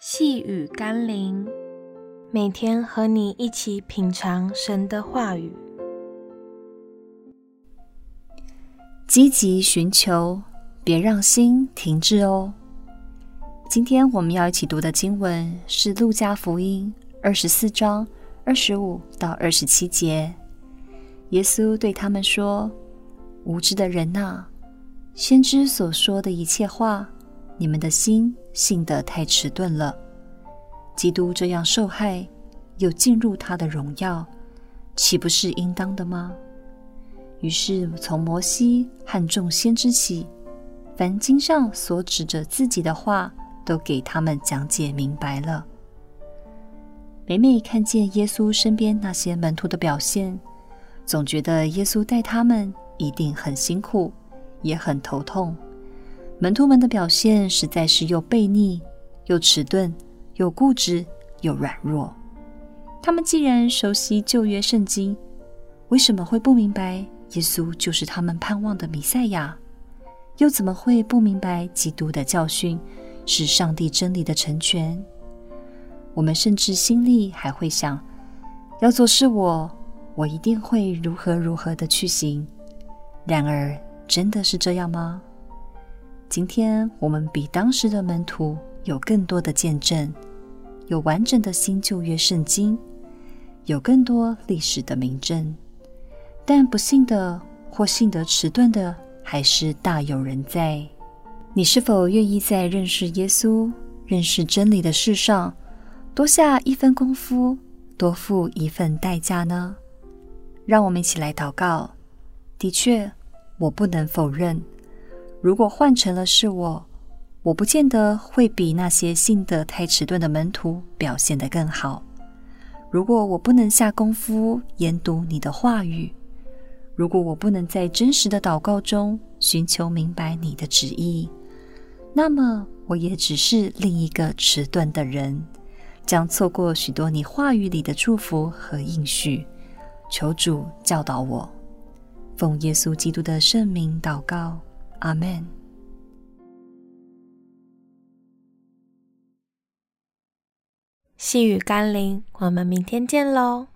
细雨甘霖，每天和你一起品尝神的话语，积极寻求，别让心停滞哦。今天我们要一起读的经文是《路加福音》二十四章二十五到二十七节。耶稣对他们说：“无知的人呐，先知所说的一切话，你们的心信得太迟钝了。基督这样受害，又进入他的荣耀，岂不是应当的吗？”于是从摩西和众先知起，凡经上所指着自己的话，都给他们讲解明白了。每每看见耶稣身边那些门徒的表现，总觉得耶稣带他们一定很辛苦，也很头痛。门徒们的表现实在是又悖逆，又迟钝，又固执，又软弱。他们既然熟悉旧约圣经，为什么会不明白耶稣就是他们盼望的弥赛亚？又怎么会不明白基督的教训是上帝真理的成全？我们甚至心里还会想：要做是我。我一定会如何如何的去行。然而，真的是这样吗？今天我们比当时的门徒有更多的见证，有完整的新旧约圣经，有更多历史的明证。但不信的或信得迟钝的，还是大有人在。你是否愿意在认识耶稣、认识真理的事上多下一分功夫，多付一份代价呢？让我们一起来祷告。的确，我不能否认，如果换成了是我，我不见得会比那些信得太迟钝的门徒表现得更好。如果我不能下功夫研读你的话语，如果我不能在真实的祷告中寻求明白你的旨意，那么我也只是另一个迟钝的人，将错过许多你话语里的祝福和应许。求主教导我，奉耶稣基督的圣名祷告，阿门。细雨甘霖，我们明天见喽。